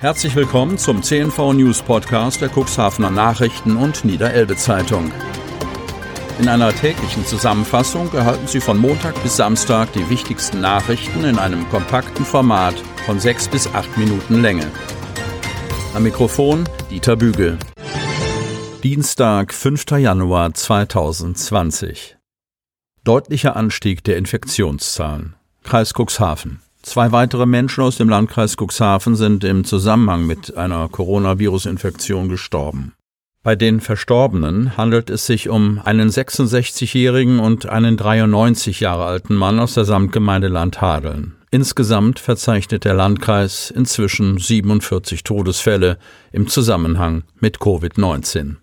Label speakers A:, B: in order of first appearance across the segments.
A: Herzlich willkommen zum CNV News Podcast der Cuxhavener Nachrichten und Niederelbe Zeitung. In einer täglichen Zusammenfassung erhalten Sie von Montag bis Samstag die wichtigsten Nachrichten in einem kompakten Format von sechs bis acht Minuten Länge. Am Mikrofon Dieter Bügel. Dienstag, 5. Januar 2020. Deutlicher Anstieg der Infektionszahlen. Kreis Cuxhaven. Zwei weitere Menschen aus dem Landkreis Cuxhaven sind im Zusammenhang mit einer Coronavirus-Infektion gestorben. Bei den Verstorbenen handelt es sich um einen 66-jährigen und einen 93 Jahre alten Mann aus der Samtgemeinde Landhadeln. Insgesamt verzeichnet der Landkreis inzwischen 47 Todesfälle im Zusammenhang mit Covid-19.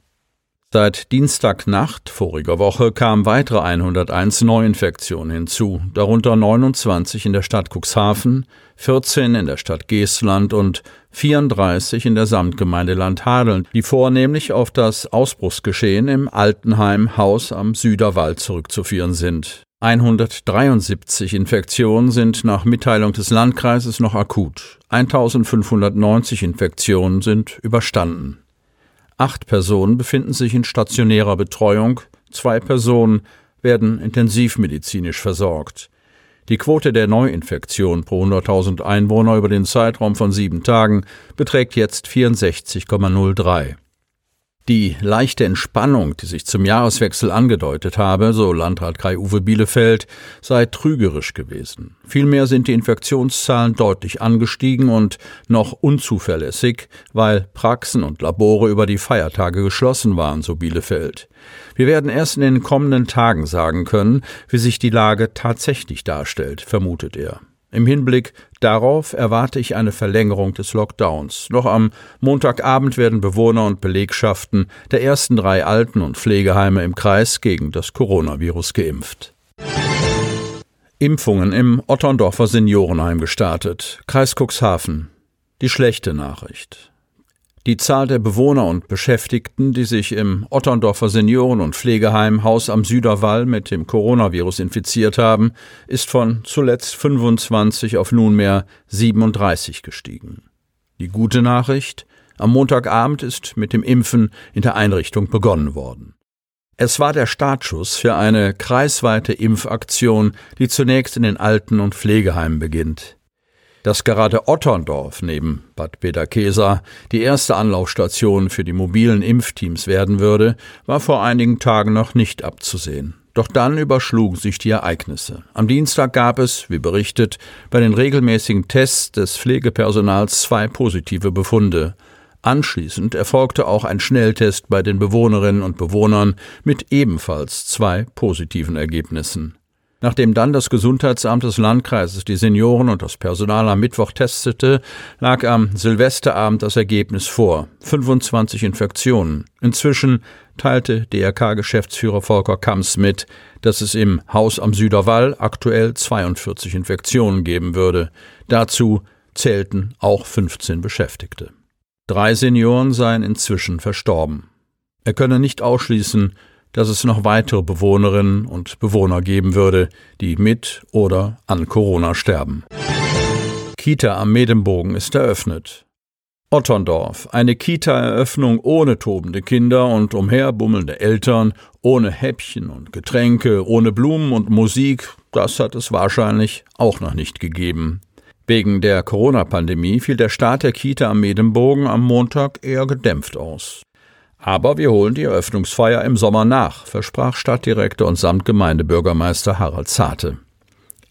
A: Seit Dienstagnacht voriger Woche kamen weitere 101 Neuinfektionen hinzu, darunter 29 in der Stadt Cuxhaven, 14 in der Stadt Geestland und 34 in der Samtgemeinde Landhadeln, die vornehmlich auf das Ausbruchsgeschehen im Altenheim Haus am Süderwald zurückzuführen sind. 173 Infektionen sind nach Mitteilung des Landkreises noch akut. 1590 Infektionen sind überstanden. Acht Personen befinden sich in stationärer Betreuung, zwei Personen werden intensivmedizinisch versorgt. Die Quote der Neuinfektion pro 100.000 Einwohner über den Zeitraum von sieben Tagen beträgt jetzt 64,03. Die leichte Entspannung, die sich zum Jahreswechsel angedeutet habe, so Landrat Kai-Uwe Bielefeld, sei trügerisch gewesen. Vielmehr sind die Infektionszahlen deutlich angestiegen und noch unzuverlässig, weil Praxen und Labore über die Feiertage geschlossen waren, so Bielefeld. Wir werden erst in den kommenden Tagen sagen können, wie sich die Lage tatsächlich darstellt, vermutet er. Im Hinblick darauf erwarte ich eine Verlängerung des Lockdowns. Noch am Montagabend werden Bewohner und Belegschaften der ersten drei Alten- und Pflegeheime im Kreis gegen das Coronavirus geimpft. Impfungen im Otterndorfer Seniorenheim gestartet. Kreis Cuxhaven. Die schlechte Nachricht. Die Zahl der Bewohner und Beschäftigten, die sich im Otterndorfer Senioren- und Pflegeheim Haus am Süderwall mit dem Coronavirus infiziert haben, ist von zuletzt 25 auf nunmehr 37 gestiegen. Die gute Nachricht, am Montagabend ist mit dem Impfen in der Einrichtung begonnen worden. Es war der Startschuss für eine kreisweite Impfaktion, die zunächst in den Alten- und Pflegeheimen beginnt. Dass gerade Otterndorf neben Bad Peter-Kesa die erste Anlaufstation für die mobilen Impfteams werden würde, war vor einigen Tagen noch nicht abzusehen. Doch dann überschlugen sich die Ereignisse. Am Dienstag gab es, wie berichtet, bei den regelmäßigen Tests des Pflegepersonals zwei positive Befunde. Anschließend erfolgte auch ein Schnelltest bei den Bewohnerinnen und Bewohnern mit ebenfalls zwei positiven Ergebnissen. Nachdem dann das Gesundheitsamt des Landkreises die Senioren und das Personal am Mittwoch testete, lag am Silvesterabend das Ergebnis vor. 25 Infektionen. Inzwischen teilte DRK-Geschäftsführer Volker Kamps mit, dass es im Haus am Süderwall aktuell 42 Infektionen geben würde. Dazu zählten auch 15 Beschäftigte. Drei Senioren seien inzwischen verstorben. Er könne nicht ausschließen, dass es noch weitere Bewohnerinnen und Bewohner geben würde, die mit oder an Corona sterben. Kita am Medembogen ist eröffnet. Otterndorf, eine Kita-Eröffnung ohne tobende Kinder und umherbummelnde Eltern, ohne Häppchen und Getränke, ohne Blumen und Musik, das hat es wahrscheinlich auch noch nicht gegeben. Wegen der Corona-Pandemie fiel der Start der Kita am Medembogen am Montag eher gedämpft aus. Aber wir holen die Eröffnungsfeier im Sommer nach, versprach Stadtdirektor und Samtgemeindebürgermeister Harald Zarte.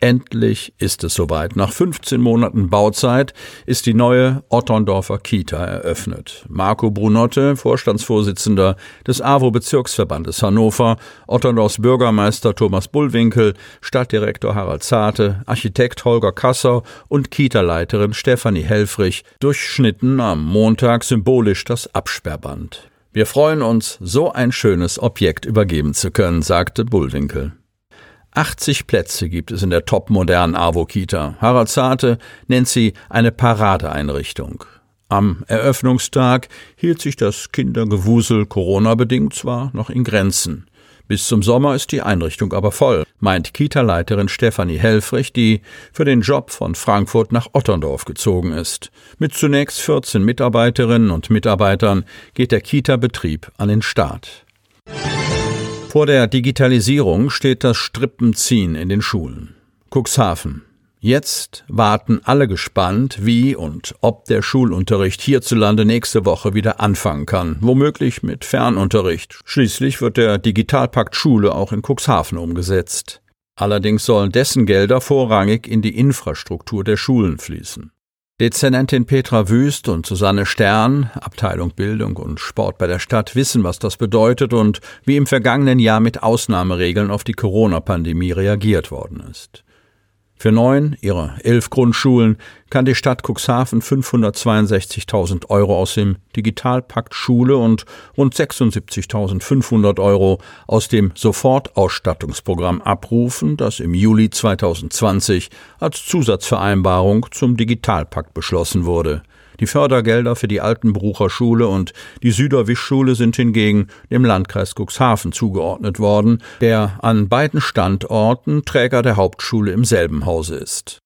A: Endlich ist es soweit. Nach 15 Monaten Bauzeit ist die neue Otterndorfer Kita eröffnet. Marco Brunotte, Vorstandsvorsitzender des AWO-Bezirksverbandes Hannover, Otterndorfs Bürgermeister Thomas Bullwinkel, Stadtdirektor Harald Zarte, Architekt Holger Kasser und Kita-Leiterin Stefanie Helfrich durchschnitten am Montag symbolisch das Absperrband. Wir freuen uns, so ein schönes Objekt übergeben zu können, sagte Bullwinkel. 80 Plätze gibt es in der topmodernen AWO-Kita. Harald Zarte nennt sie eine Paradeeinrichtung. Am Eröffnungstag hielt sich das Kindergewusel Corona-bedingt zwar noch in Grenzen. Bis zum Sommer ist die Einrichtung aber voll, meint Kita-Leiterin Stefanie Helfrich, die für den Job von Frankfurt nach Otterndorf gezogen ist. Mit zunächst 14 Mitarbeiterinnen und Mitarbeitern geht der Kita-Betrieb an den Start. Vor der Digitalisierung steht das Strippenziehen in den Schulen. Cuxhaven. Jetzt warten alle gespannt, wie und ob der Schulunterricht hierzulande nächste Woche wieder anfangen kann, womöglich mit Fernunterricht. Schließlich wird der Digitalpakt Schule auch in Cuxhaven umgesetzt. Allerdings sollen dessen Gelder vorrangig in die Infrastruktur der Schulen fließen. Dezernentin Petra Wüst und Susanne Stern, Abteilung Bildung und Sport bei der Stadt, wissen, was das bedeutet und wie im vergangenen Jahr mit Ausnahmeregeln auf die Corona-Pandemie reagiert worden ist. Für neun ihrer elf Grundschulen kann die Stadt Cuxhaven 562.000 Euro aus dem Digitalpakt Schule und rund 76.500 Euro aus dem Sofortausstattungsprogramm abrufen, das im Juli 2020 als Zusatzvereinbarung zum Digitalpakt beschlossen wurde. Die Fördergelder für die Altenbrucher Schule und die Süderwischschule sind hingegen dem Landkreis Cuxhaven zugeordnet worden, der an beiden Standorten Träger der Hauptschule im selben Hause ist.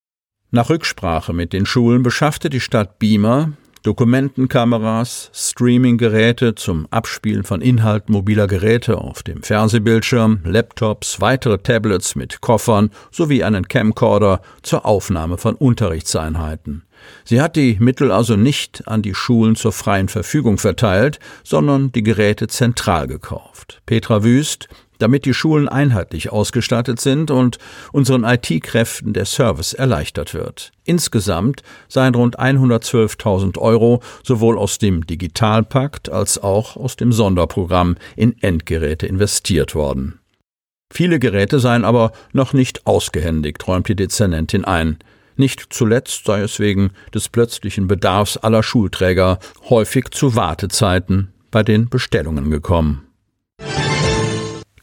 A: Nach Rücksprache mit den Schulen beschaffte die Stadt Beamer Dokumentenkameras, Streaminggeräte zum Abspielen von Inhalten mobiler Geräte auf dem Fernsehbildschirm, Laptops, weitere Tablets mit Koffern sowie einen Camcorder zur Aufnahme von Unterrichtseinheiten. Sie hat die Mittel also nicht an die Schulen zur freien Verfügung verteilt, sondern die Geräte zentral gekauft. Petra Wüst, damit die Schulen einheitlich ausgestattet sind und unseren IT-Kräften der Service erleichtert wird. Insgesamt seien rund 112.000 Euro sowohl aus dem Digitalpakt als auch aus dem Sonderprogramm in Endgeräte investiert worden. Viele Geräte seien aber noch nicht ausgehändigt, räumt die Dezernentin ein. Nicht zuletzt sei es wegen des plötzlichen Bedarfs aller Schulträger häufig zu Wartezeiten bei den Bestellungen gekommen.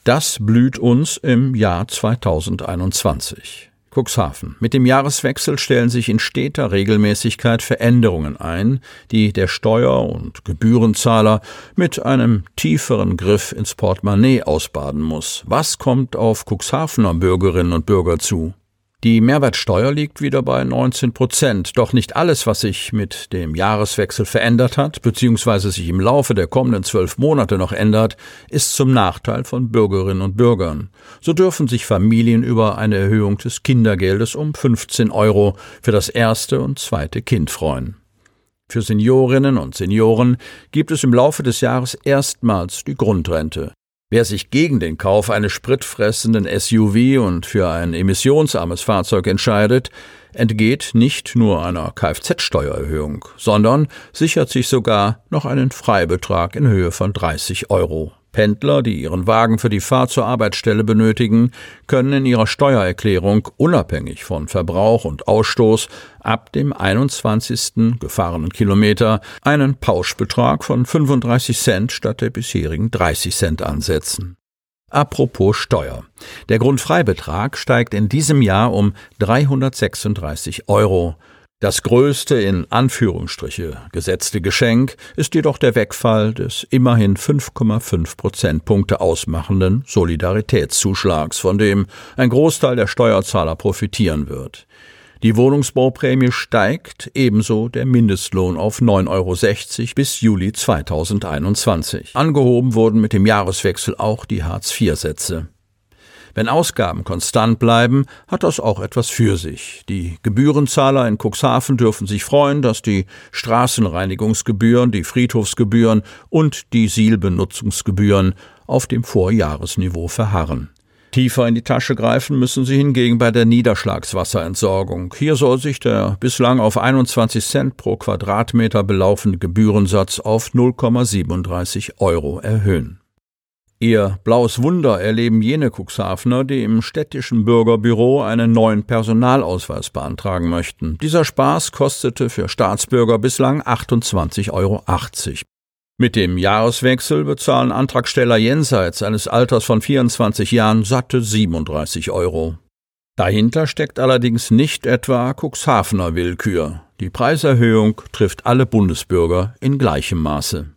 A: Das blüht uns im Jahr 2021. Cuxhaven. Mit dem Jahreswechsel stellen sich in steter Regelmäßigkeit Veränderungen ein, die der Steuer- und Gebührenzahler mit einem tieferen Griff ins Portemonnaie ausbaden muss. Was kommt auf Cuxhavener Bürgerinnen und Bürger zu? Die Mehrwertsteuer liegt wieder bei 19 Prozent. Doch nicht alles, was sich mit dem Jahreswechsel verändert hat, beziehungsweise sich im Laufe der kommenden zwölf Monate noch ändert, ist zum Nachteil von Bürgerinnen und Bürgern. So dürfen sich Familien über eine Erhöhung des Kindergeldes um 15 Euro für das erste und zweite Kind freuen. Für Seniorinnen und Senioren gibt es im Laufe des Jahres erstmals die Grundrente. Wer sich gegen den Kauf eines spritfressenden SUV und für ein emissionsarmes Fahrzeug entscheidet, entgeht nicht nur einer Kfz-Steuererhöhung, sondern sichert sich sogar noch einen Freibetrag in Höhe von 30 Euro. Pendler, die ihren Wagen für die Fahrt zur Arbeitsstelle benötigen, können in ihrer Steuererklärung unabhängig von Verbrauch und Ausstoß ab dem 21. gefahrenen Kilometer einen Pauschbetrag von 35 Cent statt der bisherigen 30 Cent ansetzen. Apropos Steuer. Der Grundfreibetrag steigt in diesem Jahr um 336 Euro. Das größte in Anführungsstriche gesetzte Geschenk ist jedoch der Wegfall des immerhin 5,5 Prozentpunkte ausmachenden Solidaritätszuschlags, von dem ein Großteil der Steuerzahler profitieren wird. Die Wohnungsbauprämie steigt, ebenso der Mindestlohn auf 9,60 Euro bis Juli 2021. Angehoben wurden mit dem Jahreswechsel auch die Hartz-IV-Sätze. Wenn Ausgaben konstant bleiben, hat das auch etwas für sich. Die Gebührenzahler in Cuxhaven dürfen sich freuen, dass die Straßenreinigungsgebühren, die Friedhofsgebühren und die Sielbenutzungsgebühren auf dem Vorjahresniveau verharren. Tiefer in die Tasche greifen müssen sie hingegen bei der Niederschlagswasserentsorgung. Hier soll sich der bislang auf 21 Cent pro Quadratmeter belaufende Gebührensatz auf 0,37 Euro erhöhen. Ihr blaues Wunder erleben jene Cuxhavener, die im städtischen Bürgerbüro einen neuen Personalausweis beantragen möchten. Dieser Spaß kostete für Staatsbürger bislang 28,80 Euro. Mit dem Jahreswechsel bezahlen Antragsteller jenseits eines Alters von 24 Jahren satte 37 Euro. Dahinter steckt allerdings nicht etwa Cuxhavener Willkür. Die Preiserhöhung trifft alle Bundesbürger in gleichem Maße.